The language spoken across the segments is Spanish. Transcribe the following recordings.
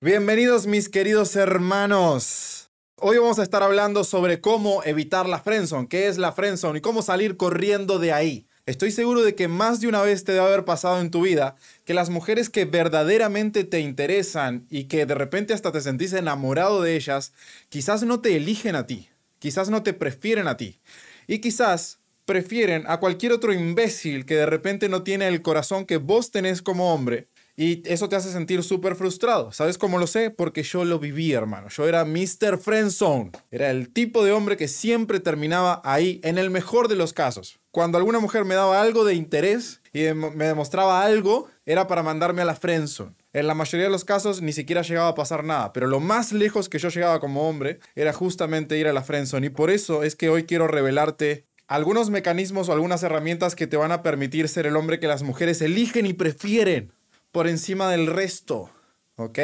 Bienvenidos mis queridos hermanos. Hoy vamos a estar hablando sobre cómo evitar la friendzone, qué es la friendzone y cómo salir corriendo de ahí. Estoy seguro de que más de una vez te debe haber pasado en tu vida que las mujeres que verdaderamente te interesan y que de repente hasta te sentís enamorado de ellas, quizás no te eligen a ti, quizás no te prefieren a ti y quizás prefieren a cualquier otro imbécil que de repente no tiene el corazón que vos tenés como hombre y eso te hace sentir súper frustrado. ¿Sabes cómo lo sé? Porque yo lo viví, hermano. Yo era Mr. Friendzone. Era el tipo de hombre que siempre terminaba ahí, en el mejor de los casos. Cuando alguna mujer me daba algo de interés y me demostraba algo, era para mandarme a la friendzone. En la mayoría de los casos ni siquiera llegaba a pasar nada, pero lo más lejos que yo llegaba como hombre era justamente ir a la friendzone y por eso es que hoy quiero revelarte algunos mecanismos o algunas herramientas que te van a permitir ser el hombre que las mujeres eligen y prefieren por encima del resto, ¿ok?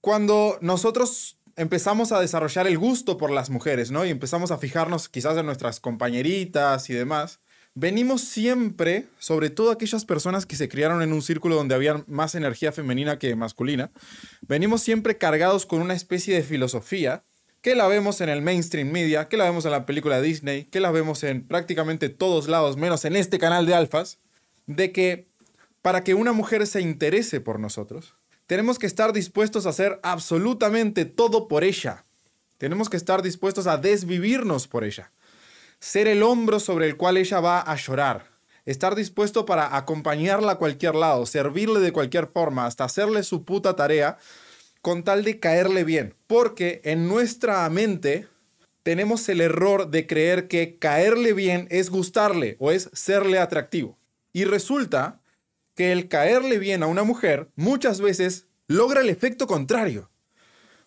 Cuando nosotros empezamos a desarrollar el gusto por las mujeres, ¿no? Y empezamos a fijarnos quizás en nuestras compañeritas y demás, venimos siempre, sobre todo aquellas personas que se criaron en un círculo donde había más energía femenina que masculina, venimos siempre cargados con una especie de filosofía que la vemos en el mainstream media, que la vemos en la película Disney, que la vemos en prácticamente todos lados, menos en este canal de alfas, de que para que una mujer se interese por nosotros, tenemos que estar dispuestos a hacer absolutamente todo por ella. Tenemos que estar dispuestos a desvivirnos por ella. Ser el hombro sobre el cual ella va a llorar. Estar dispuesto para acompañarla a cualquier lado, servirle de cualquier forma, hasta hacerle su puta tarea, con tal de caerle bien. Porque en nuestra mente tenemos el error de creer que caerle bien es gustarle o es serle atractivo. Y resulta que el caerle bien a una mujer muchas veces logra el efecto contrario.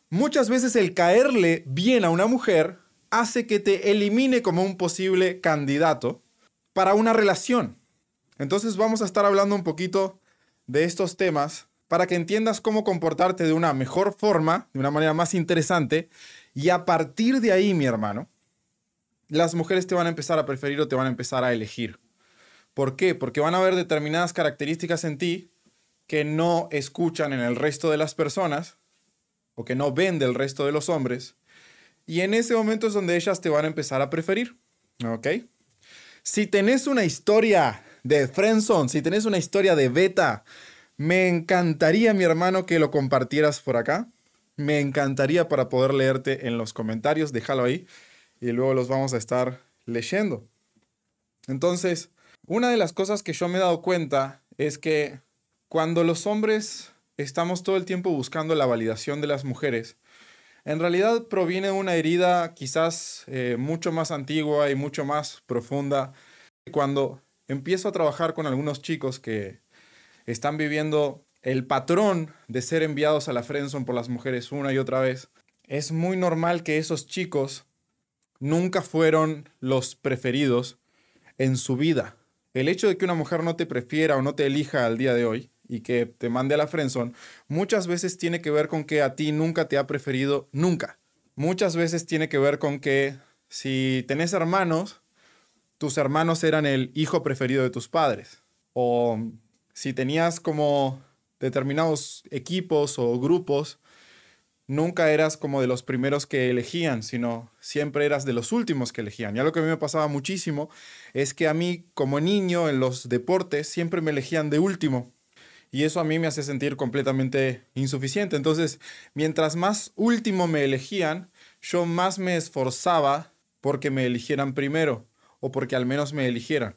Muchas veces el caerle bien a una mujer hace que te elimine como un posible candidato para una relación. Entonces vamos a estar hablando un poquito de estos temas para que entiendas cómo comportarte de una mejor forma, de una manera más interesante, y a partir de ahí, mi hermano, las mujeres te van a empezar a preferir o te van a empezar a elegir. ¿Por qué? Porque van a haber determinadas características en ti que no escuchan en el resto de las personas o que no ven del resto de los hombres. Y en ese momento es donde ellas te van a empezar a preferir. ¿Ok? Si tenés una historia de friendzone, si tenés una historia de beta, me encantaría, mi hermano, que lo compartieras por acá. Me encantaría para poder leerte en los comentarios. Déjalo ahí y luego los vamos a estar leyendo. Entonces, una de las cosas que yo me he dado cuenta es que cuando los hombres estamos todo el tiempo buscando la validación de las mujeres, en realidad proviene de una herida quizás eh, mucho más antigua y mucho más profunda. Cuando empiezo a trabajar con algunos chicos que están viviendo el patrón de ser enviados a la friendzone por las mujeres una y otra vez, es muy normal que esos chicos nunca fueron los preferidos en su vida el hecho de que una mujer no te prefiera o no te elija al día de hoy y que te mande a la friendzone, muchas veces tiene que ver con que a ti nunca te ha preferido, nunca. Muchas veces tiene que ver con que si tenés hermanos, tus hermanos eran el hijo preferido de tus padres. O si tenías como determinados equipos o grupos nunca eras como de los primeros que elegían, sino siempre eras de los últimos que elegían. Ya lo que a mí me pasaba muchísimo es que a mí como niño en los deportes siempre me elegían de último. Y eso a mí me hace sentir completamente insuficiente. Entonces, mientras más último me elegían, yo más me esforzaba porque me eligieran primero o porque al menos me eligieran.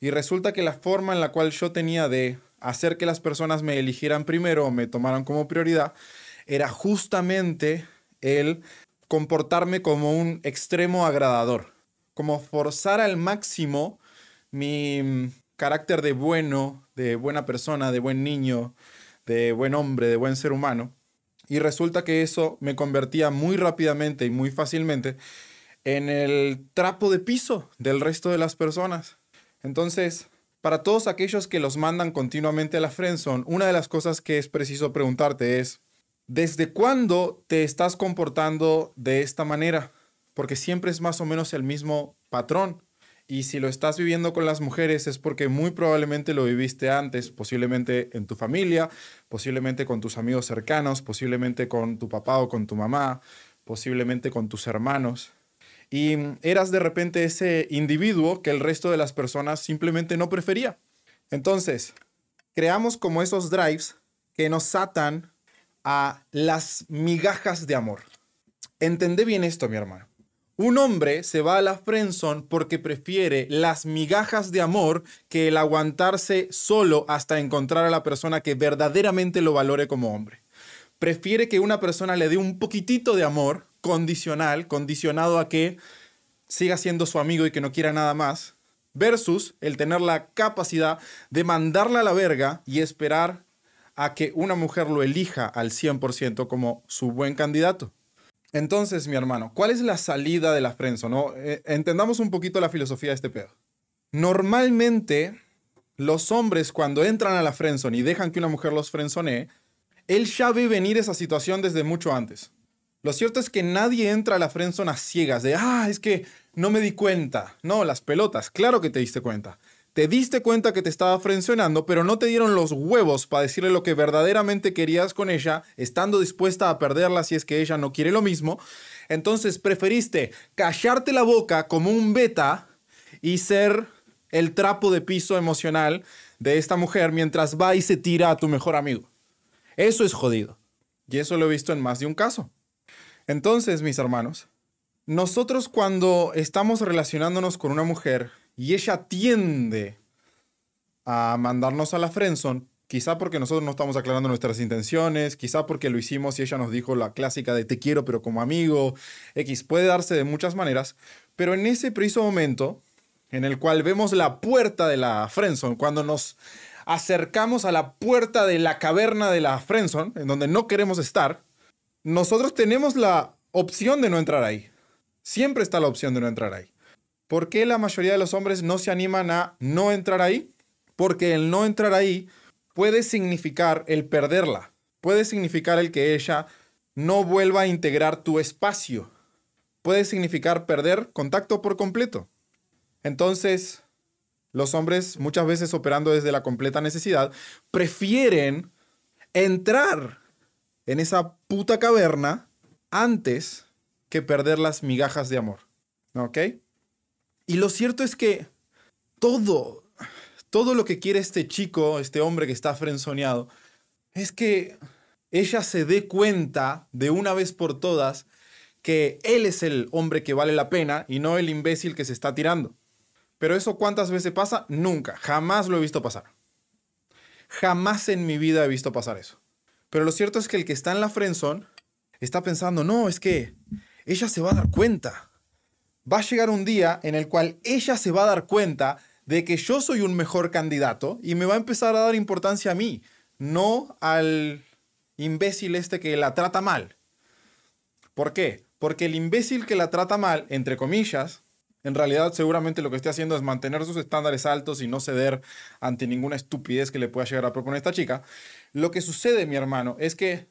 Y resulta que la forma en la cual yo tenía de hacer que las personas me eligieran primero o me tomaran como prioridad era justamente el comportarme como un extremo agradador, como forzar al máximo mi mm, carácter de bueno, de buena persona, de buen niño, de buen hombre, de buen ser humano. Y resulta que eso me convertía muy rápidamente y muy fácilmente en el trapo de piso del resto de las personas. Entonces, para todos aquellos que los mandan continuamente a la friendzone, una de las cosas que es preciso preguntarte es, ¿Desde cuándo te estás comportando de esta manera? Porque siempre es más o menos el mismo patrón. Y si lo estás viviendo con las mujeres es porque muy probablemente lo viviste antes, posiblemente en tu familia, posiblemente con tus amigos cercanos, posiblemente con tu papá o con tu mamá, posiblemente con tus hermanos. Y eras de repente ese individuo que el resto de las personas simplemente no prefería. Entonces, creamos como esos drives que nos atan a las migajas de amor. Entendé bien esto, mi hermano. Un hombre se va a la friendzone porque prefiere las migajas de amor que el aguantarse solo hasta encontrar a la persona que verdaderamente lo valore como hombre. Prefiere que una persona le dé un poquitito de amor condicional, condicionado a que siga siendo su amigo y que no quiera nada más, versus el tener la capacidad de mandarla a la verga y esperar a que una mujer lo elija al 100% como su buen candidato. Entonces, mi hermano, ¿cuál es la salida de la frenzo? No? Eh, entendamos un poquito la filosofía de este pedo. Normalmente, los hombres cuando entran a la friendzone y dejan que una mujer los frenzonee, él ya ve venir esa situación desde mucho antes. Lo cierto es que nadie entra a la friendzone a ciegas de, ah, es que no me di cuenta. No, las pelotas, claro que te diste cuenta te diste cuenta que te estaba frencionando, pero no te dieron los huevos para decirle lo que verdaderamente querías con ella, estando dispuesta a perderla si es que ella no quiere lo mismo. Entonces preferiste callarte la boca como un beta y ser el trapo de piso emocional de esta mujer mientras va y se tira a tu mejor amigo. Eso es jodido. Y eso lo he visto en más de un caso. Entonces, mis hermanos, nosotros cuando estamos relacionándonos con una mujer y ella tiende a mandarnos a la friendzone, quizá porque nosotros no estamos aclarando nuestras intenciones, quizá porque lo hicimos y ella nos dijo la clásica de te quiero pero como amigo, X puede darse de muchas maneras, pero en ese preciso momento en el cual vemos la puerta de la friendzone, cuando nos acercamos a la puerta de la caverna de la friendzone, en donde no queremos estar, nosotros tenemos la opción de no entrar ahí. Siempre está la opción de no entrar ahí. ¿Por qué la mayoría de los hombres no se animan a no entrar ahí? Porque el no entrar ahí puede significar el perderla, puede significar el que ella no vuelva a integrar tu espacio, puede significar perder contacto por completo. Entonces, los hombres, muchas veces operando desde la completa necesidad, prefieren entrar en esa puta caverna antes que perder las migajas de amor. ¿Ok? Y lo cierto es que todo, todo lo que quiere este chico, este hombre que está frenzoneado, es que ella se dé cuenta de una vez por todas que él es el hombre que vale la pena y no el imbécil que se está tirando. Pero eso cuántas veces pasa? Nunca, jamás lo he visto pasar. Jamás en mi vida he visto pasar eso. Pero lo cierto es que el que está en la frenzón está pensando, no, es que ella se va a dar cuenta va a llegar un día en el cual ella se va a dar cuenta de que yo soy un mejor candidato y me va a empezar a dar importancia a mí, no al imbécil este que la trata mal. ¿Por qué? Porque el imbécil que la trata mal, entre comillas, en realidad seguramente lo que esté haciendo es mantener sus estándares altos y no ceder ante ninguna estupidez que le pueda llegar a proponer esta chica. Lo que sucede, mi hermano, es que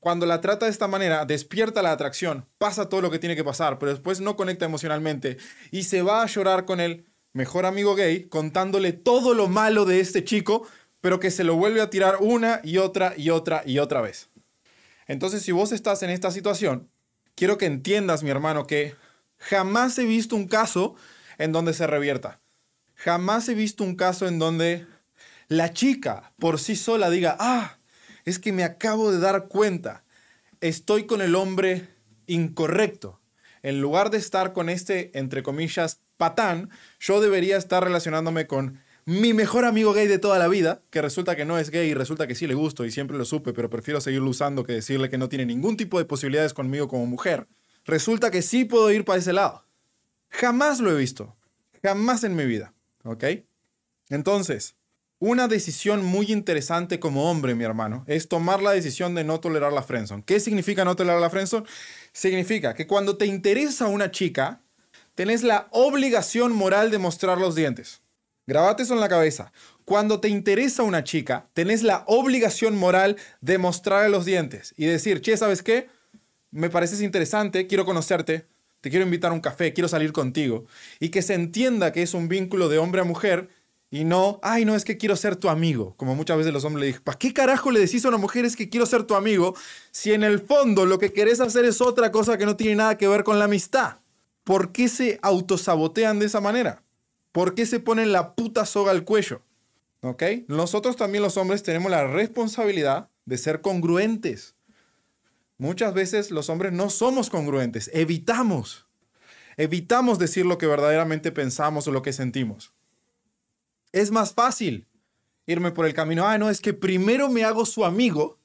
cuando la trata de esta manera, despierta la atracción, pasa todo lo que tiene que pasar, pero después no conecta emocionalmente y se va a llorar con el mejor amigo gay contándole todo lo malo de este chico, pero que se lo vuelve a tirar una y otra y otra y otra vez. Entonces, si vos estás en esta situación, quiero que entiendas, mi hermano, que jamás he visto un caso en donde se revierta. Jamás he visto un caso en donde la chica por sí sola diga, ah, es que me acabo de dar cuenta, estoy con el hombre incorrecto. En lugar de estar con este, entre comillas, patán, yo debería estar relacionándome con mi mejor amigo gay de toda la vida, que resulta que no es gay y resulta que sí le gusto y siempre lo supe, pero prefiero seguirlo usando que decirle que no tiene ningún tipo de posibilidades conmigo como mujer. Resulta que sí puedo ir para ese lado. Jamás lo he visto. Jamás en mi vida. ¿Ok? Entonces, una decisión muy interesante como hombre, mi hermano, es tomar la decisión de no tolerar la friendzone. ¿Qué significa no tolerar la friendzone? Significa que cuando te interesa una chica, tenés la obligación moral de mostrar los dientes. Grabate eso en la cabeza. Cuando te interesa una chica, tenés la obligación moral de mostrarle los dientes y decir, che, ¿sabes qué? Me pareces interesante, quiero conocerte, te quiero invitar a un café, quiero salir contigo, y que se entienda que es un vínculo de hombre a mujer y no, ay, no, es que quiero ser tu amigo, como muchas veces los hombres le dicen, ¿para qué carajo le decís a una mujer es que quiero ser tu amigo si en el fondo lo que querés hacer es otra cosa que no tiene nada que ver con la amistad? ¿Por qué se autosabotean de esa manera? ¿Por qué se ponen la puta soga al cuello? ¿Ok? Nosotros también los hombres tenemos la responsabilidad de ser congruentes. Muchas veces los hombres no somos congruentes, evitamos. Evitamos decir lo que verdaderamente pensamos o lo que sentimos. Es más fácil irme por el camino, ah, no, es que primero me hago su amigo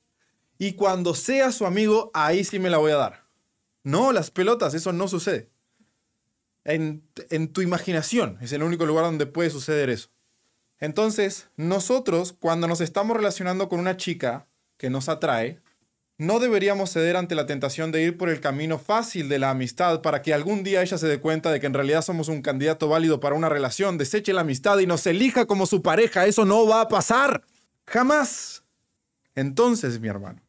y cuando sea su amigo, ahí sí me la voy a dar. No, las pelotas, eso no sucede. En, en tu imaginación es el único lugar donde puede suceder eso. Entonces, nosotros, cuando nos estamos relacionando con una chica que nos atrae, no deberíamos ceder ante la tentación de ir por el camino fácil de la amistad para que algún día ella se dé cuenta de que en realidad somos un candidato válido para una relación, deseche la amistad y nos elija como su pareja. Eso no va a pasar. Jamás. Entonces, mi hermano,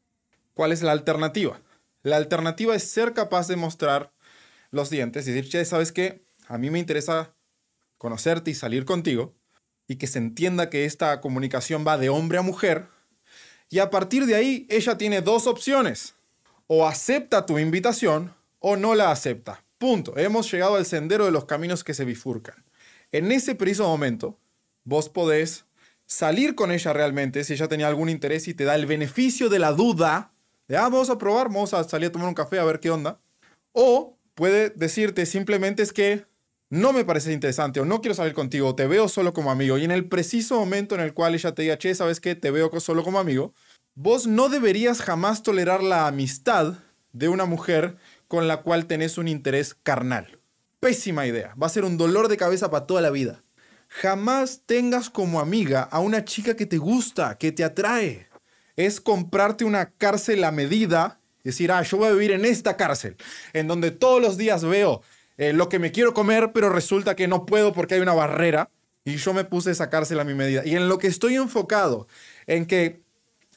¿cuál es la alternativa? La alternativa es ser capaz de mostrar los dientes y decir, che, ¿sabes qué? A mí me interesa conocerte y salir contigo y que se entienda que esta comunicación va de hombre a mujer y a partir de ahí, ella tiene dos opciones. O acepta tu invitación o no la acepta. Punto. Hemos llegado al sendero de los caminos que se bifurcan. En ese preciso momento, vos podés salir con ella realmente si ella tenía algún interés y te da el beneficio de la duda de, ah, vamos a probar, vamos a salir a tomar un café a ver qué onda. O puede decirte simplemente es que no me parece interesante o no quiero salir contigo, te veo solo como amigo, y en el preciso momento en el cual ella te diga, che, ¿sabes qué? Te veo solo como amigo, vos no deberías jamás tolerar la amistad de una mujer con la cual tenés un interés carnal. Pésima idea, va a ser un dolor de cabeza para toda la vida. Jamás tengas como amiga a una chica que te gusta, que te atrae. Es comprarte una cárcel a medida, decir, ah, yo voy a vivir en esta cárcel, en donde todos los días veo eh, lo que me quiero comer, pero resulta que no puedo porque hay una barrera y yo me puse esa cárcel a mi medida. Y en lo que estoy enfocado, en que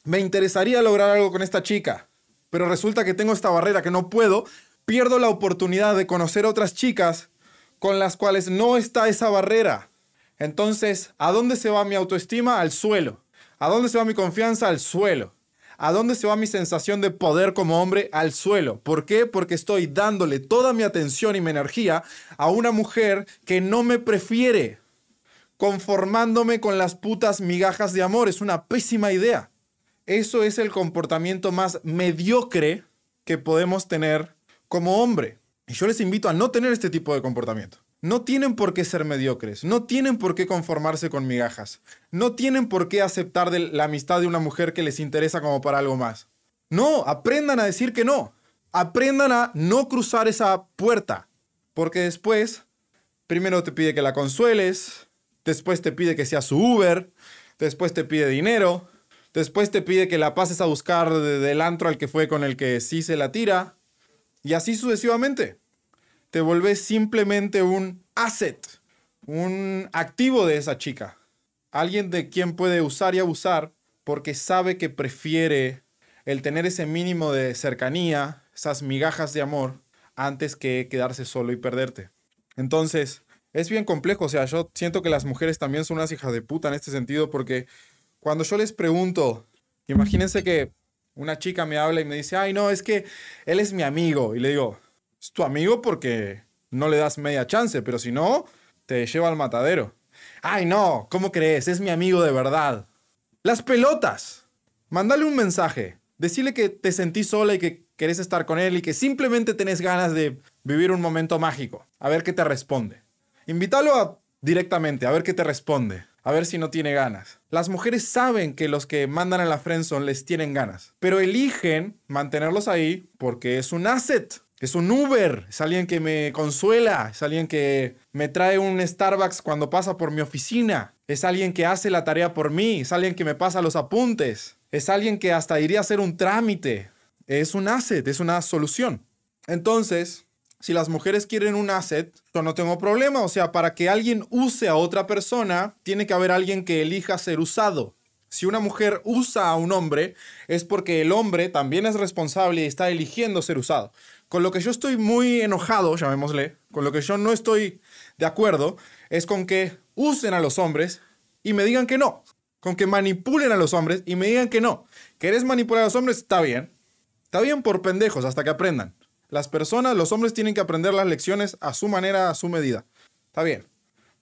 me interesaría lograr algo con esta chica, pero resulta que tengo esta barrera que no puedo, pierdo la oportunidad de conocer otras chicas con las cuales no está esa barrera. Entonces, ¿a dónde se va mi autoestima? Al suelo. ¿A dónde se va mi confianza? Al suelo. ¿A dónde se va mi sensación de poder como hombre? Al suelo. ¿Por qué? Porque estoy dándole toda mi atención y mi energía a una mujer que no me prefiere, conformándome con las putas migajas de amor. Es una pésima idea. Eso es el comportamiento más mediocre que podemos tener como hombre. Y yo les invito a no tener este tipo de comportamiento. No tienen por qué ser mediocres, no tienen por qué conformarse con migajas, no tienen por qué aceptar la amistad de una mujer que les interesa como para algo más. No, aprendan a decir que no. Aprendan a no cruzar esa puerta, porque después, primero te pide que la consueles, después te pide que sea su Uber, después te pide dinero, después te pide que la pases a buscar del antro al que fue con el que sí se la tira, y así sucesivamente te volvés simplemente un asset, un activo de esa chica. Alguien de quien puede usar y abusar porque sabe que prefiere el tener ese mínimo de cercanía, esas migajas de amor, antes que quedarse solo y perderte. Entonces, es bien complejo. O sea, yo siento que las mujeres también son unas hijas de puta en este sentido porque cuando yo les pregunto, imagínense que una chica me habla y me dice, ay, no, es que él es mi amigo. Y le digo, es tu amigo porque no le das media chance, pero si no, te lleva al matadero. Ay, no, ¿cómo crees? Es mi amigo de verdad. Las pelotas. Mándale un mensaje. Decirle que te sentís sola y que querés estar con él y que simplemente tenés ganas de vivir un momento mágico. A ver qué te responde. Invítalo directamente, a ver qué te responde. A ver si no tiene ganas. Las mujeres saben que los que mandan a la friendzone les tienen ganas, pero eligen mantenerlos ahí porque es un asset. Es un Uber, es alguien que me consuela, es alguien que me trae un Starbucks cuando pasa por mi oficina, es alguien que hace la tarea por mí, es alguien que me pasa los apuntes, es alguien que hasta iría a hacer un trámite. Es un asset, es una solución. Entonces, si las mujeres quieren un asset, yo no tengo problema. O sea, para que alguien use a otra persona, tiene que haber alguien que elija ser usado. Si una mujer usa a un hombre, es porque el hombre también es responsable y está eligiendo ser usado. Con lo que yo estoy muy enojado, llamémosle, con lo que yo no estoy de acuerdo, es con que usen a los hombres y me digan que no. Con que manipulen a los hombres y me digan que no. ¿Querés manipular a los hombres? Está bien. Está bien por pendejos hasta que aprendan. Las personas, los hombres tienen que aprender las lecciones a su manera, a su medida. Está bien.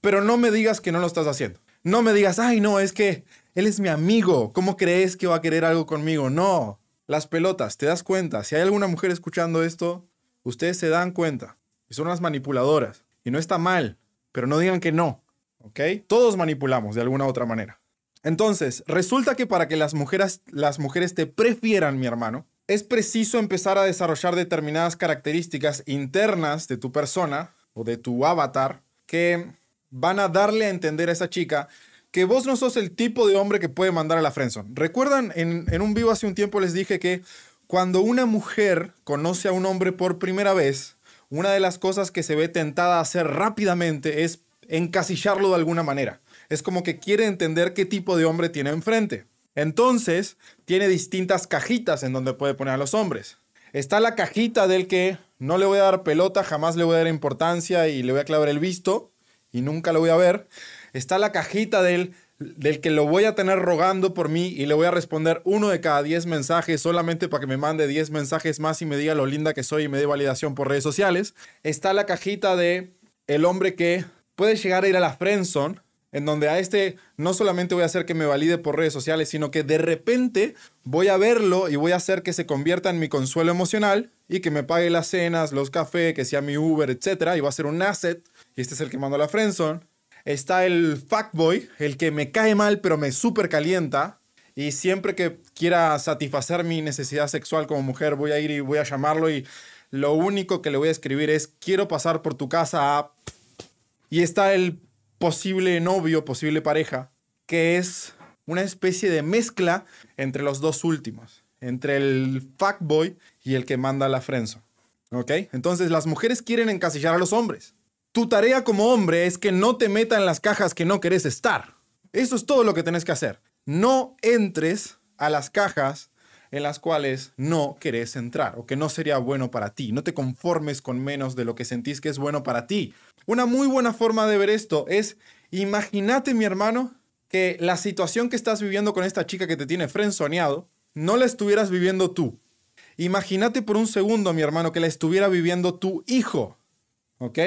Pero no me digas que no lo estás haciendo. No me digas, ay, no, es que él es mi amigo. ¿Cómo crees que va a querer algo conmigo? No. Las pelotas, ¿te das cuenta? Si hay alguna mujer escuchando esto, ustedes se dan cuenta. Y son las manipuladoras. Y no está mal, pero no digan que no. ¿Ok? Todos manipulamos de alguna u otra manera. Entonces, resulta que para que las mujeres, las mujeres te prefieran, mi hermano, es preciso empezar a desarrollar determinadas características internas de tu persona o de tu avatar que van a darle a entender a esa chica vos no sos el tipo de hombre que puede mandar a la friendzone. ¿Recuerdan? En, en un vivo hace un tiempo les dije que cuando una mujer conoce a un hombre por primera vez, una de las cosas que se ve tentada a hacer rápidamente es encasillarlo de alguna manera. Es como que quiere entender qué tipo de hombre tiene enfrente. Entonces, tiene distintas cajitas en donde puede poner a los hombres. Está la cajita del que no le voy a dar pelota, jamás le voy a dar importancia y le voy a clavar el visto y nunca lo voy a ver. Está la cajita del, del que lo voy a tener rogando por mí y le voy a responder uno de cada 10 mensajes solamente para que me mande 10 mensajes más y me diga lo linda que soy y me dé validación por redes sociales. Está la cajita de el hombre que puede llegar a ir a la friendzone en donde a este no solamente voy a hacer que me valide por redes sociales, sino que de repente voy a verlo y voy a hacer que se convierta en mi consuelo emocional y que me pague las cenas, los cafés, que sea mi Uber, etc. Y va a ser un asset. Y este es el que mando a la friendzone. Está el fuckboy, el que me cae mal pero me súper calienta. Y siempre que quiera satisfacer mi necesidad sexual como mujer, voy a ir y voy a llamarlo y lo único que le voy a escribir es quiero pasar por tu casa. Y está el posible novio, posible pareja, que es una especie de mezcla entre los dos últimos, entre el fuckboy y el que manda la frenzo. ¿Ok? Entonces las mujeres quieren encasillar a los hombres. Tu tarea como hombre es que no te metan en las cajas que no querés estar. Eso es todo lo que tenés que hacer. No entres a las cajas en las cuales no querés entrar o que no sería bueno para ti. No te conformes con menos de lo que sentís que es bueno para ti. Una muy buena forma de ver esto es, imagínate mi hermano, que la situación que estás viviendo con esta chica que te tiene frenzoneado, no la estuvieras viviendo tú. Imagínate por un segundo, mi hermano, que la estuviera viviendo tu hijo. ¿Ok?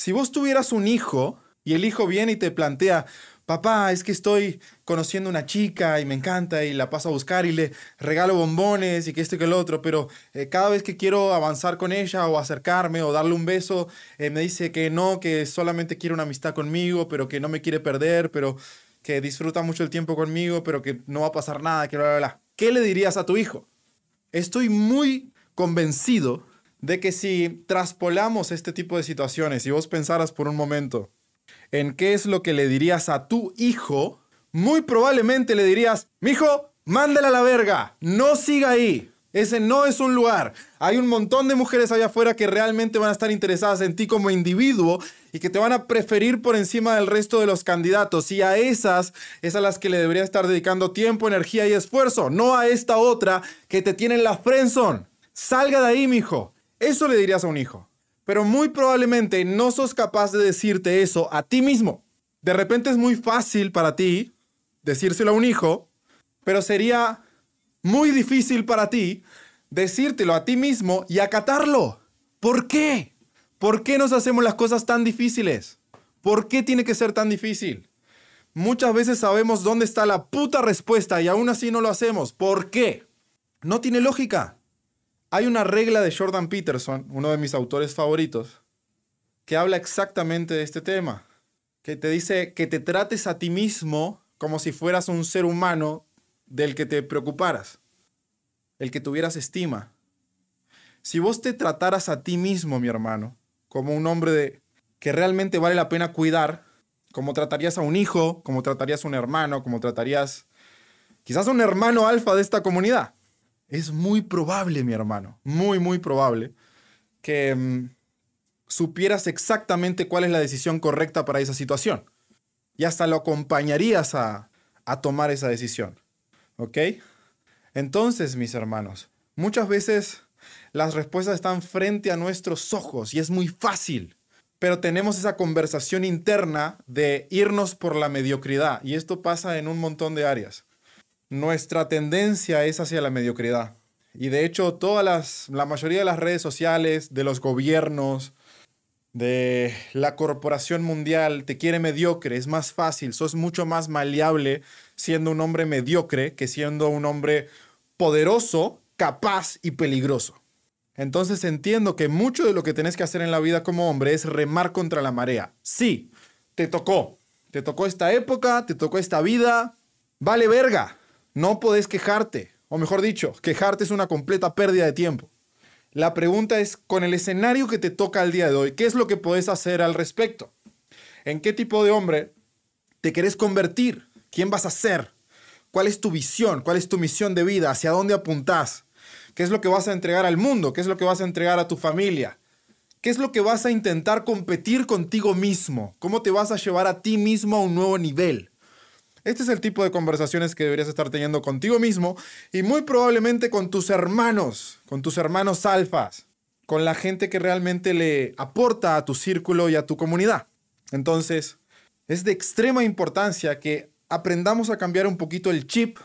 Si vos tuvieras un hijo y el hijo viene y te plantea, papá, es que estoy conociendo una chica y me encanta y la paso a buscar y le regalo bombones y que esto y que el otro, pero eh, cada vez que quiero avanzar con ella o acercarme o darle un beso, eh, me dice que no, que solamente quiere una amistad conmigo, pero que no me quiere perder, pero que disfruta mucho el tiempo conmigo, pero que no va a pasar nada, que bla, bla, bla. ¿Qué le dirías a tu hijo? Estoy muy convencido de que si traspolamos este tipo de situaciones y vos pensaras por un momento, en qué es lo que le dirías a tu hijo, muy probablemente le dirías, mijo, mándela a la verga, no siga ahí. Ese no es un lugar. Hay un montón de mujeres allá afuera que realmente van a estar interesadas en ti como individuo y que te van a preferir por encima del resto de los candidatos. Y a esas es a las que le deberías estar dedicando tiempo, energía y esfuerzo, no a esta otra que te tiene en la friendzone. Salga de ahí, mijo. Eso le dirías a un hijo pero muy probablemente no sos capaz de decirte eso a ti mismo. De repente es muy fácil para ti decírselo a un hijo, pero sería muy difícil para ti decírtelo a ti mismo y acatarlo. ¿Por qué? ¿Por qué nos hacemos las cosas tan difíciles? ¿Por qué tiene que ser tan difícil? Muchas veces sabemos dónde está la puta respuesta y aún así no lo hacemos. ¿Por qué? No tiene lógica. Hay una regla de Jordan Peterson, uno de mis autores favoritos, que habla exactamente de este tema, que te dice que te trates a ti mismo como si fueras un ser humano del que te preocuparas, el que tuvieras estima. Si vos te trataras a ti mismo, mi hermano, como un hombre de, que realmente vale la pena cuidar, como tratarías a un hijo, como tratarías a un hermano, como tratarías quizás a un hermano alfa de esta comunidad, es muy probable, mi hermano, muy, muy probable que mm, supieras exactamente cuál es la decisión correcta para esa situación. Y hasta lo acompañarías a, a tomar esa decisión. ¿Ok? Entonces, mis hermanos, muchas veces Las respuestas están frente a nuestros ojos y es muy fácil. Pero tenemos esa conversación interna de irnos por la mediocridad y esto pasa en un montón de áreas. Nuestra tendencia es hacia la mediocridad. Y de hecho, todas la mayoría de las redes sociales, de los gobiernos, de la corporación mundial te quiere mediocre, es más fácil, sos mucho más maleable siendo un hombre mediocre que siendo un hombre poderoso, capaz y peligroso. Entonces entiendo que mucho de lo que tenés que hacer en la vida como hombre es remar contra la marea. Sí, te tocó. Te tocó esta época, te tocó esta vida. Vale verga. No podés quejarte. O mejor dicho, quejarte es una completa pérdida de tiempo. La pregunta es, con el escenario que te toca al día de hoy, ¿qué es lo que puedes hacer al respecto? ¿En qué tipo de hombre te querés convertir? ¿Quién vas a ser? ¿Cuál es tu visión? ¿Cuál es tu misión de vida? ¿Hacia dónde apuntás? ¿Qué es lo que vas a entregar al mundo? ¿Qué es lo que vas a entregar a tu familia? ¿Qué es lo que vas a intentar competir contigo mismo? ¿Cómo te vas a llevar a ti mismo a un nuevo nivel? Este es el tipo de conversaciones que deberías estar teniendo contigo mismo y muy probablemente con tus hermanos, con tus hermanos alfas, con la gente que realmente le aporta a tu círculo y a tu comunidad. Entonces, es de extrema importancia que aprendamos a cambiar un poquito el chip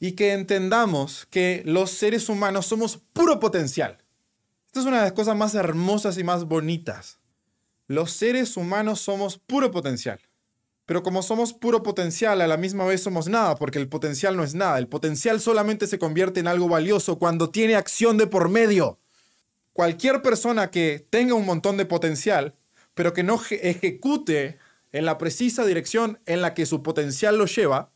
y que entendamos que los seres humanos somos puro potencial. Esta es una de las cosas más hermosas y más bonitas. Los seres humanos somos puro potencial. Pero como somos puro potencial, a la misma vez somos nada, porque el potencial no es nada. El potencial solamente se convierte en algo valioso cuando tiene acción de por medio. Cualquier persona que tenga un montón de potencial, pero que no ejecute en la precisa dirección en la que su potencial lo lleva,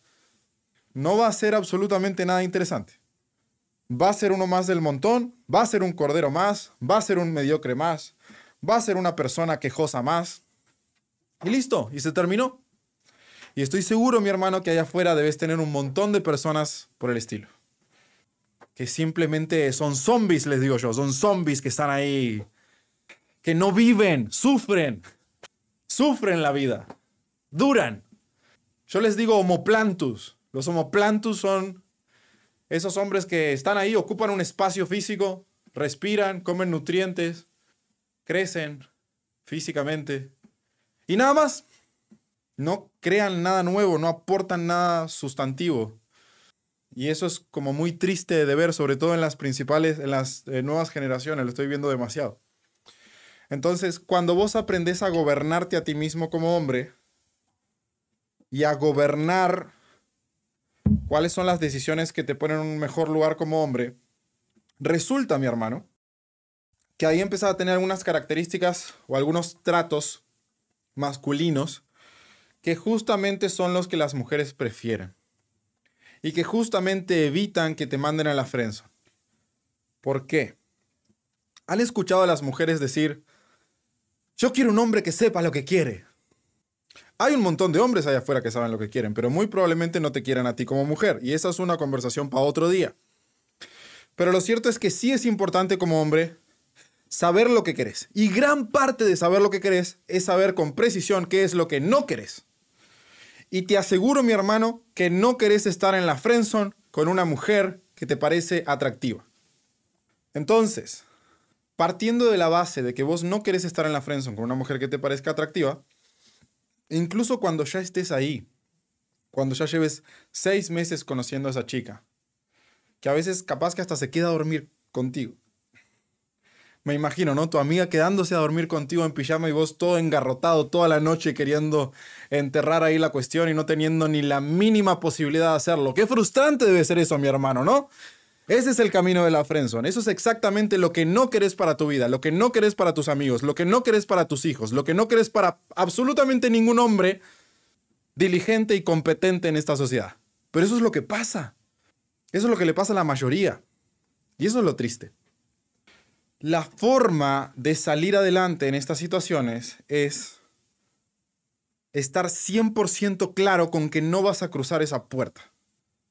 no va a ser absolutamente nada interesante. Va a ser uno más del montón, va a ser un cordero más, va a ser un mediocre más, va a ser una persona quejosa más. Y listo, y se terminó. Y estoy seguro, mi hermano, que allá afuera debes tener un montón de personas por el estilo. Que simplemente son zombies, les digo yo. Son zombies que están ahí. Que no viven, sufren. Sufren la vida. Duran. Yo les digo homoplantus. Los homoplantus son esos hombres que están ahí, ocupan un espacio físico, respiran, comen nutrientes, crecen físicamente. Y nada más no crean nada nuevo, no aportan nada sustantivo. Y eso es como muy triste de ver, sobre todo en las principales, en las eh, nuevas generaciones, lo estoy viendo demasiado. Entonces, cuando vos aprendés a gobernarte a ti mismo como hombre y a gobernar cuáles son las decisiones que te ponen en un mejor lugar como hombre, resulta, mi hermano, que ahí empezás a tener algunas características o algunos tratos masculinos que justamente son los que las mujeres prefieren. Y que justamente evitan que te manden a la frenzo. ¿Por qué? ¿Han escuchado a las mujeres decir, yo quiero un hombre que sepa lo que quiere? Hay un montón de hombres allá afuera que saben lo que quieren, pero muy probablemente no te quieran a ti como mujer. Y esa es una conversación para otro día. Pero lo cierto es que sí es importante como hombre saber lo que querés. Y gran parte de saber lo que querés es saber con precisión qué es lo que no querés. Y te aseguro, mi hermano, que no querés estar en la friendzone con una mujer que te parece atractiva. Entonces, partiendo de la base de que vos no querés estar en la friendzone con una mujer que te parezca atractiva, incluso cuando ya estés ahí, cuando ya lleves seis meses conociendo a esa chica, que a veces capaz que hasta se queda a dormir contigo, me imagino, ¿no? Tu amiga quedándose a dormir contigo en pijama y vos todo engarrotado toda la noche queriendo enterrar ahí la cuestión y no teniendo ni la mínima posibilidad de hacerlo. Qué frustrante debe ser eso, mi hermano, ¿no? Ese es el camino de la friendzone. Eso es exactamente lo que no querés para tu vida, lo que no querés para tus amigos, lo que no querés para tus hijos, lo que no querés para absolutamente ningún hombre diligente y competente en esta sociedad. Pero eso es lo que pasa. Eso es lo que le pasa a la mayoría. Y eso es lo triste. La forma de salir adelante en estas situaciones es estar 100% claro con que no vas a cruzar esa puerta.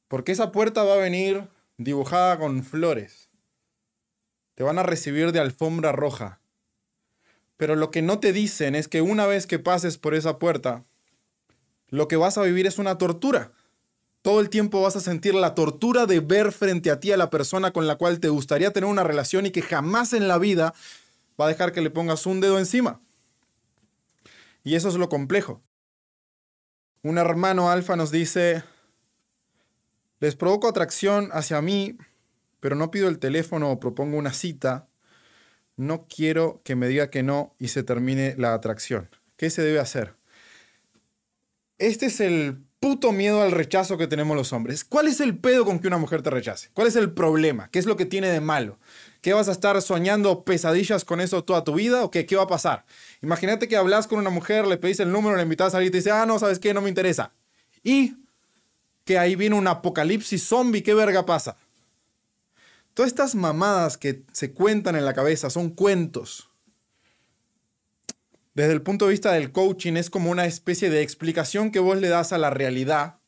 Porque esa puerta va a venir dibujada con flores. Te van a recibir de alfombra roja. Pero lo que no te dicen es que una vez que pases por esa puerta, lo que vas a vivir es una tortura. Todo el tiempo vas a sentir la tortura de ver frente a ti a la persona con la cual te gustaría tener una relación y que jamás en la vida va a dejar que le pongas un dedo encima. Y eso es lo complejo. Un hermano alfa nos dice, les provoco atracción hacia mí, pero no pido el teléfono o propongo una cita. No quiero que me diga que no y se termine la atracción. ¿Qué se debe hacer? Este es el puto miedo al rechazo que tenemos los hombres. ¿Cuál es el pedo con que una mujer te rechace? ¿Cuál es el problema? ¿Qué es lo que tiene de malo? ¿Qué vas a estar soñando pesadillas con eso toda tu vida o qué, qué va a pasar? Imagínate que hablas con una mujer, le pedís el número, le invitas a salir y te dice, ah, no, ¿sabes qué? No me interesa. Y que ahí viene un apocalipsis zombie, ¿qué verga pasa? Todas estas mamadas que se cuentan en la cabeza son cuentos. Desde el punto de vista del coaching es como una especie de explicación que vos le das a la realidad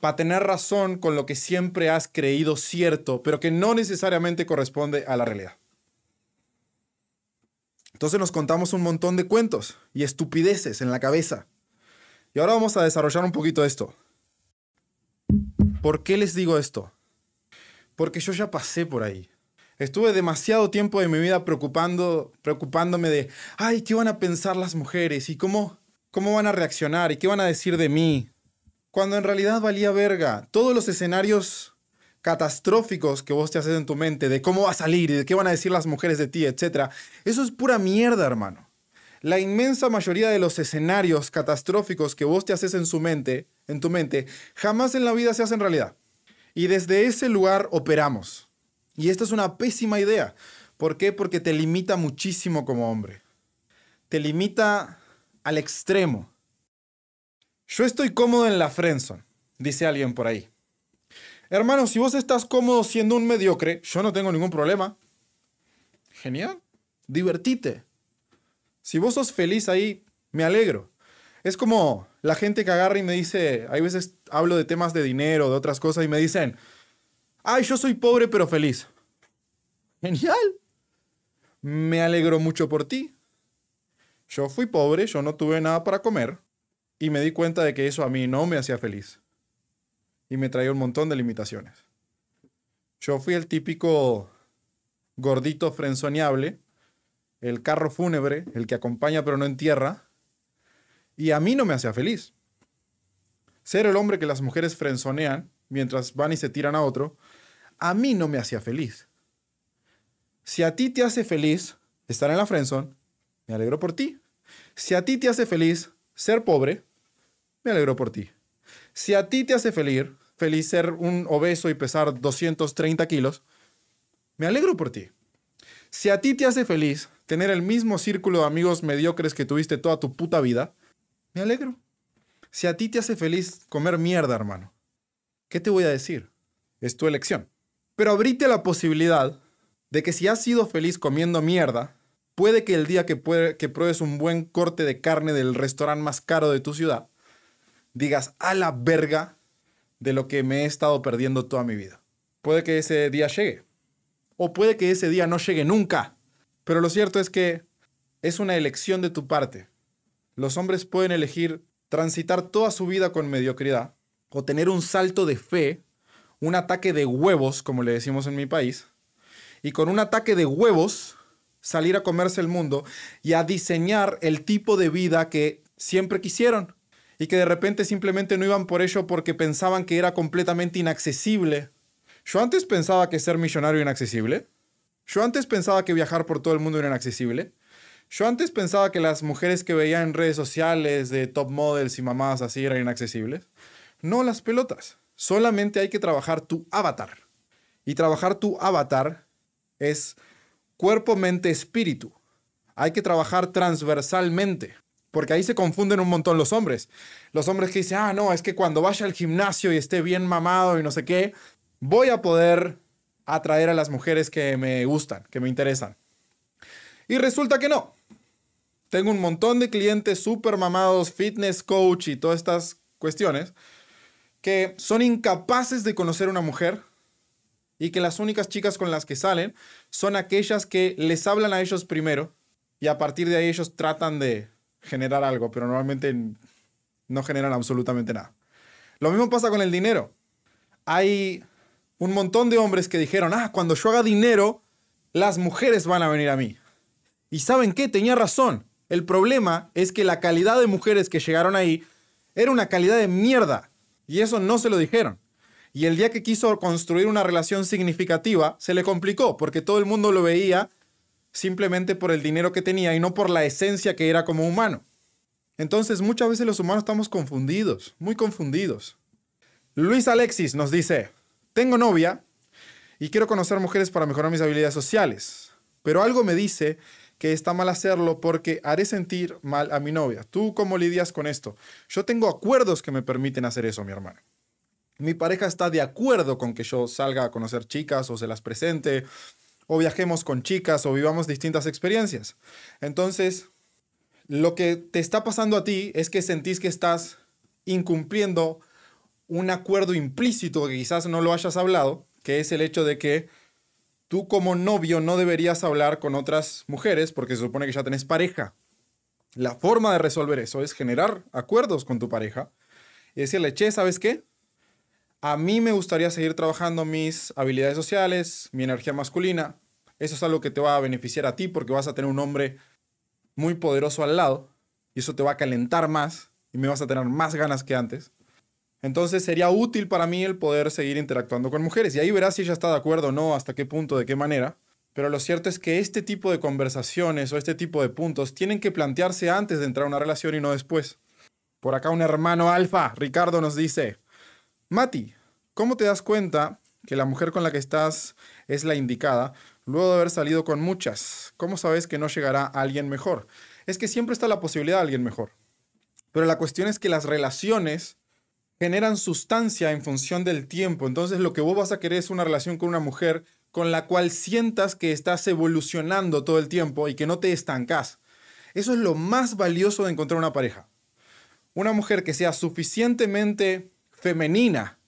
para tener razón con lo que siempre has creído cierto, pero que no necesariamente corresponde a la realidad. Entonces nos contamos un montón de cuentos y estupideces en la cabeza. Y ahora vamos a desarrollar un poquito esto. ¿Por qué les digo esto? Porque yo ya pasé por ahí. Estuve demasiado tiempo de mi vida preocupando, preocupándome de, ay, ¿qué van a pensar las mujeres? ¿Y cómo, cómo van a reaccionar? ¿Y qué van a decir de mí? Cuando en realidad valía verga. Todos los escenarios catastróficos que vos te haces en tu mente de cómo va a salir y de qué van a decir las mujeres de ti, etc. Eso es pura mierda, hermano. La inmensa mayoría de los escenarios catastróficos que vos te haces en su mente, en tu mente, jamás en la vida se hacen realidad. Y desde ese lugar operamos. Y esta es una pésima idea. ¿Por qué? Porque te limita muchísimo como hombre. Te limita al extremo. Yo estoy cómodo en la Friendzone, dice alguien por ahí. Hermano, si vos estás cómodo siendo un mediocre, yo no tengo ningún problema. Genial. Divertite. Si vos sos feliz ahí, me alegro. Es como la gente que agarra y me dice, hay veces hablo de temas de dinero, de otras cosas, y me dicen, ay, yo soy pobre pero feliz. Genial. Me alegro mucho por ti. Yo fui pobre, yo no tuve nada para comer. Y me di cuenta de que eso a mí no me hacía feliz. Y me traía un montón de limitaciones. Yo fui el típico gordito frenzoneable, el carro fúnebre, el que acompaña pero no entierra. Y a mí no me hacía feliz. Ser el hombre que las mujeres frenzonean mientras van y se tiran a otro, a mí no me hacía feliz. Si a ti te hace feliz estar en la frenzone, me alegro por ti. Si a ti te hace feliz ser pobre, me alegro por ti. Si a ti te hace feliz, feliz ser un obeso y pesar 230 kilos, me alegro por ti. Si a ti te hace feliz tener el mismo círculo de amigos mediocres que tuviste toda tu puta vida, me alegro. Si a ti te hace feliz comer mierda, hermano, ¿qué te voy a decir? Es tu elección. Pero abrite la posibilidad de que si has sido feliz comiendo mierda, puede que el día que, que pruebes un buen corte de carne del restaurante más caro de tu ciudad, digas a la verga de lo que me he estado perdiendo toda mi vida. Puede que ese día llegue. O puede que ese día no llegue nunca. Pero lo cierto es que es una elección de tu parte. Los hombres pueden elegir transitar toda su vida con mediocridad o tener un salto de fe, un ataque de huevos, como le decimos en mi país, y con un ataque de huevos salir a comerse el mundo y a diseñar el tipo de vida que siempre quisieron y que de repente simplemente no iban por ello porque pensaban que era completamente inaccesible. Yo antes pensaba que ser millonario era inaccesible. Yo antes pensaba que viajar por todo el mundo era inaccesible. Yo antes pensaba que las mujeres que veía en redes sociales de top models y mamadas así eran inaccesibles. No las pelotas. Solamente hay que trabajar tu avatar. Y trabajar tu avatar es cuerpo, mente, espíritu. Hay que trabajar transversalmente. Porque ahí se confunden un montón los hombres. Los hombres que dicen, ah, no, es que cuando vaya al gimnasio y esté bien mamado y no sé qué, voy a poder atraer a las mujeres que me gustan, que me interesan. Y resulta que no. Tengo un montón de clientes súper mamados, fitness coach y todas estas cuestiones, que son incapaces de conocer a una mujer y que las únicas chicas con las que salen son aquellas que les hablan a ellos primero y a partir de ahí ellos tratan de generar algo, pero normalmente no generan absolutamente nada. Lo mismo pasa con el dinero. Hay un montón de hombres que dijeron, ah, cuando yo haga dinero, las mujeres van a venir a mí. Y saben qué, tenía razón. El problema es que la calidad de mujeres que llegaron ahí era una calidad de mierda. Y eso no se lo dijeron. Y el día que quiso construir una relación significativa, se le complicó, porque todo el mundo lo veía simplemente por el dinero que tenía y no por la esencia que era como humano. Entonces muchas veces los humanos estamos confundidos, muy confundidos. Luis Alexis nos dice, tengo novia y quiero conocer mujeres para mejorar mis habilidades sociales, pero algo me dice que está mal hacerlo porque haré sentir mal a mi novia. ¿Tú cómo lidias con esto? Yo tengo acuerdos que me permiten hacer eso, mi hermano mi pareja está de acuerdo con que yo salga a conocer chicas o se las presente, o viajemos con chicas o vivamos distintas experiencias. Entonces, lo que te está pasando a ti es que sentís que estás incumpliendo un acuerdo implícito que quizás no lo hayas hablado, que es el hecho de que tú como novio no deberías hablar con otras mujeres porque se supone que ya tenés pareja. La forma de resolver eso es generar acuerdos con tu pareja y decirle, che, ¿sabes qué? A mí me gustaría seguir trabajando mis habilidades sociales, mi energía masculina. Eso es algo que te va a beneficiar a ti porque vas a tener un hombre muy poderoso al lado y eso te va a calentar más y me vas a tener más ganas que antes. Entonces sería útil para mí el poder seguir interactuando con mujeres y ahí verás si ella está de acuerdo o no, hasta qué punto, de qué manera. Pero lo cierto es que este tipo de conversaciones o este tipo de puntos tienen que plantearse antes de entrar a una relación y no después. Por acá un hermano alfa, Ricardo, nos dice, Mati, ¿cómo te das cuenta que la mujer con la que estás es la indicada luego de haber salido con muchas? ¿Cómo sabes que no llegará alguien mejor? Es que siempre está la posibilidad de alguien mejor. Pero la cuestión es que las relaciones generan sustancia en función del tiempo. Entonces lo que vos vas a querer es una relación con una mujer con la cual sientas que estás evolucionando todo el tiempo y que no te estancás. Eso es lo más valioso de encontrar una pareja. Una mujer que sea suficientemente femenina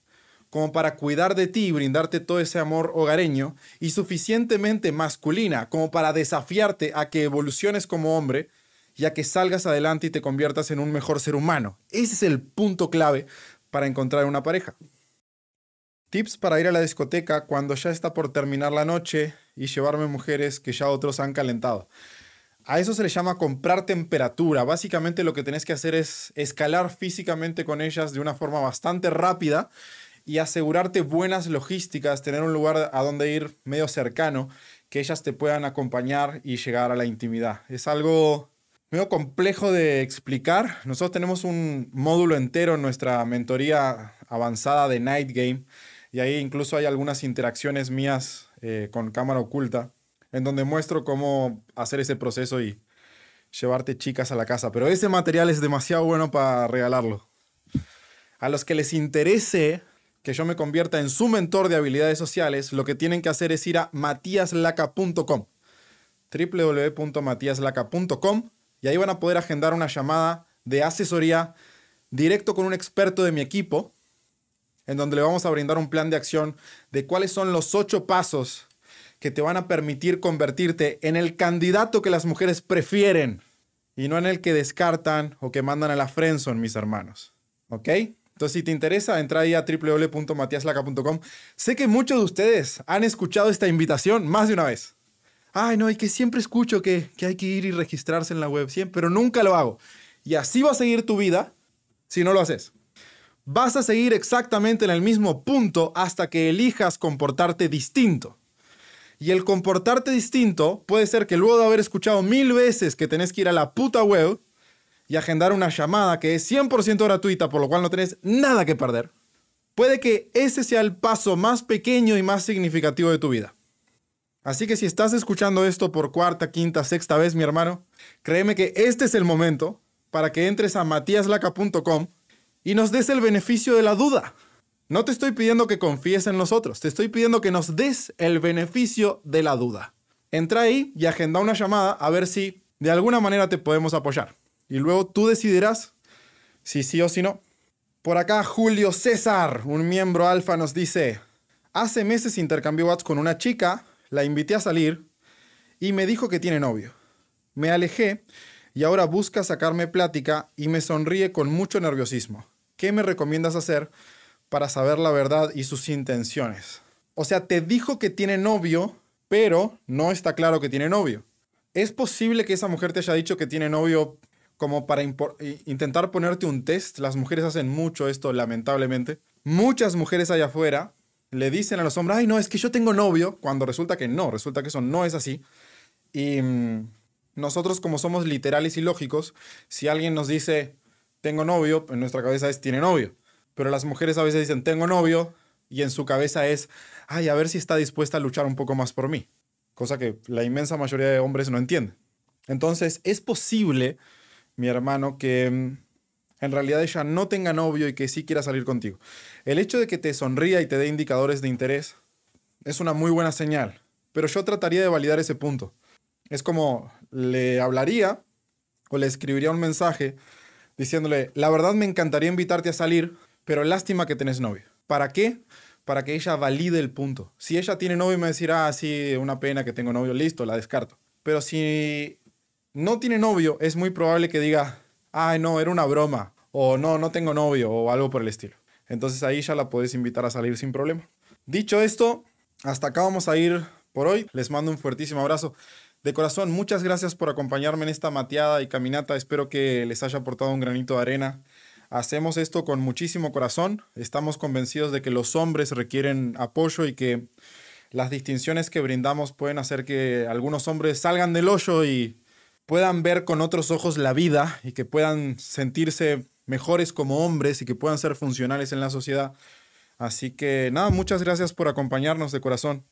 como para cuidar de ti y brindarte todo ese amor hogareño, y suficientemente masculina como para desafiarte a que evoluciones como hombre y a que salgas adelante y te conviertas en un mejor ser humano. Ese es el punto clave para encontrar una pareja. Tips para ir a la discoteca cuando ya está por terminar la noche y llevarme mujeres que ya otros han calentado. A eso se le llama comprar temperatura. Básicamente lo que tenés que hacer es escalar físicamente con ellas de una forma bastante rápida y asegurarte buenas logísticas, tener un lugar a donde ir medio cercano, que ellas te puedan acompañar y llegar a la intimidad. Es algo medio complejo de explicar. Nosotros tenemos un módulo entero en nuestra mentoría avanzada de Night Game y ahí incluso hay algunas interacciones mías eh, con cámara oculta en donde muestro cómo hacer ese proceso y llevarte chicas a la casa. Pero ese material es demasiado bueno para regalarlo. A los que les interese que yo me convierta en su mentor de habilidades sociales, lo que tienen que hacer es ir a matiaslaca.com www.matiaslaca.com y ahí van a poder agendar una llamada de asesoría directo con un experto de mi equipo, en donde le vamos a brindar un plan de acción de cuáles son los ocho pasos que te van a permitir convertirte en el candidato que las mujeres prefieren y no en el que descartan o que mandan a la friendzone, mis hermanos. ¿Ok? Entonces, si te interesa, entra ahí a www.matiaslaca.com. Sé que muchos de ustedes han escuchado esta invitación más de una vez. Ay, no, y que siempre escucho que, que hay que ir y registrarse en la web, siempre, pero nunca lo hago. Y así va a seguir tu vida si no lo haces. Vas a seguir exactamente en el mismo punto hasta que elijas comportarte distinto. Y el comportarte distinto puede ser que luego de haber escuchado mil veces que tenés que ir a la puta web y agendar una llamada que es 100% gratuita, por lo cual no tenés nada que perder, puede que ese sea el paso más pequeño y más significativo de tu vida. Así que si estás escuchando esto por cuarta, quinta, sexta vez, mi hermano, créeme que este es el momento para que entres a matiaslaca.com y nos des el beneficio de la duda. No te estoy pidiendo que confíes en nosotros, te estoy pidiendo que nos des el beneficio de la duda. Entra ahí y agenda una llamada a ver si de alguna manera te podemos apoyar. Y luego tú decidirás si sí o si no. Por acá Julio César, un miembro alfa, nos dice, hace meses intercambié WhatsApp con una chica, la invité a salir y me dijo que tiene novio. Me alejé y ahora busca sacarme plática y me sonríe con mucho nerviosismo. ¿qué me recomiendas hacer para saber la verdad y sus intenciones? O sea, te dijo que tiene novio, pero no está claro que tiene novio. ¿Es posible que esa mujer te haya dicho que tiene novio como para intentar ponerte un test? Las mujeres hacen mucho esto, lamentablemente. Muchas mujeres allá afuera le dicen a los hombres, ay, no, es que yo tengo novio, cuando resulta que no, resulta que eso no es así. Y mm, nosotros como somos literales y lógicos, si alguien nos dice, tengo novio, en nuestra cabeza es, tiene novio. Pero las mujeres a veces dicen, tengo novio, y en su cabeza es, ay, a ver si está dispuesta a luchar un poco más por mí. Cosa que la inmensa mayoría de hombres no entiende. Entonces, es posible, mi hermano, que mm, en realidad ella no tenga novio y que sí quiera salir contigo. El hecho de que te sonría y te dé indicadores de interés es una muy buena señal, pero yo trataría de validar ese punto. Es como le hablaría o le escribiría un mensaje diciéndole, la verdad me encantaría invitarte a salir, pero lástima que tenés novio. ¿Para qué? Para que ella valide el punto. Si ella tiene novio me decirá, ah, sí, una pena que tengo novio, listo, la descarto. Pero si no tiene novio, es muy probable que diga, ay, no, era una broma, o no, no tengo novio, o algo por el estilo. Entonces ahí ya la puedes invitar a salir sin problema. Dicho esto, hasta acá vamos a ir por hoy. Les mando un fuertísimo abrazo. De corazón, muchas gracias por acompañarme en esta mateada y caminata. Espero que les haya aportado un granito de arena. Hacemos esto con muchísimo corazón. Estamos convencidos de que los hombres requieren apoyo y que las distinciones que brindamos pueden hacer que algunos hombres salgan del hoyo y puedan ver con otros ojos la vida y que puedan sentirse mejores como hombres y que puedan ser funcionales en la sociedad. Así que nada, muchas gracias por acompañarnos de corazón.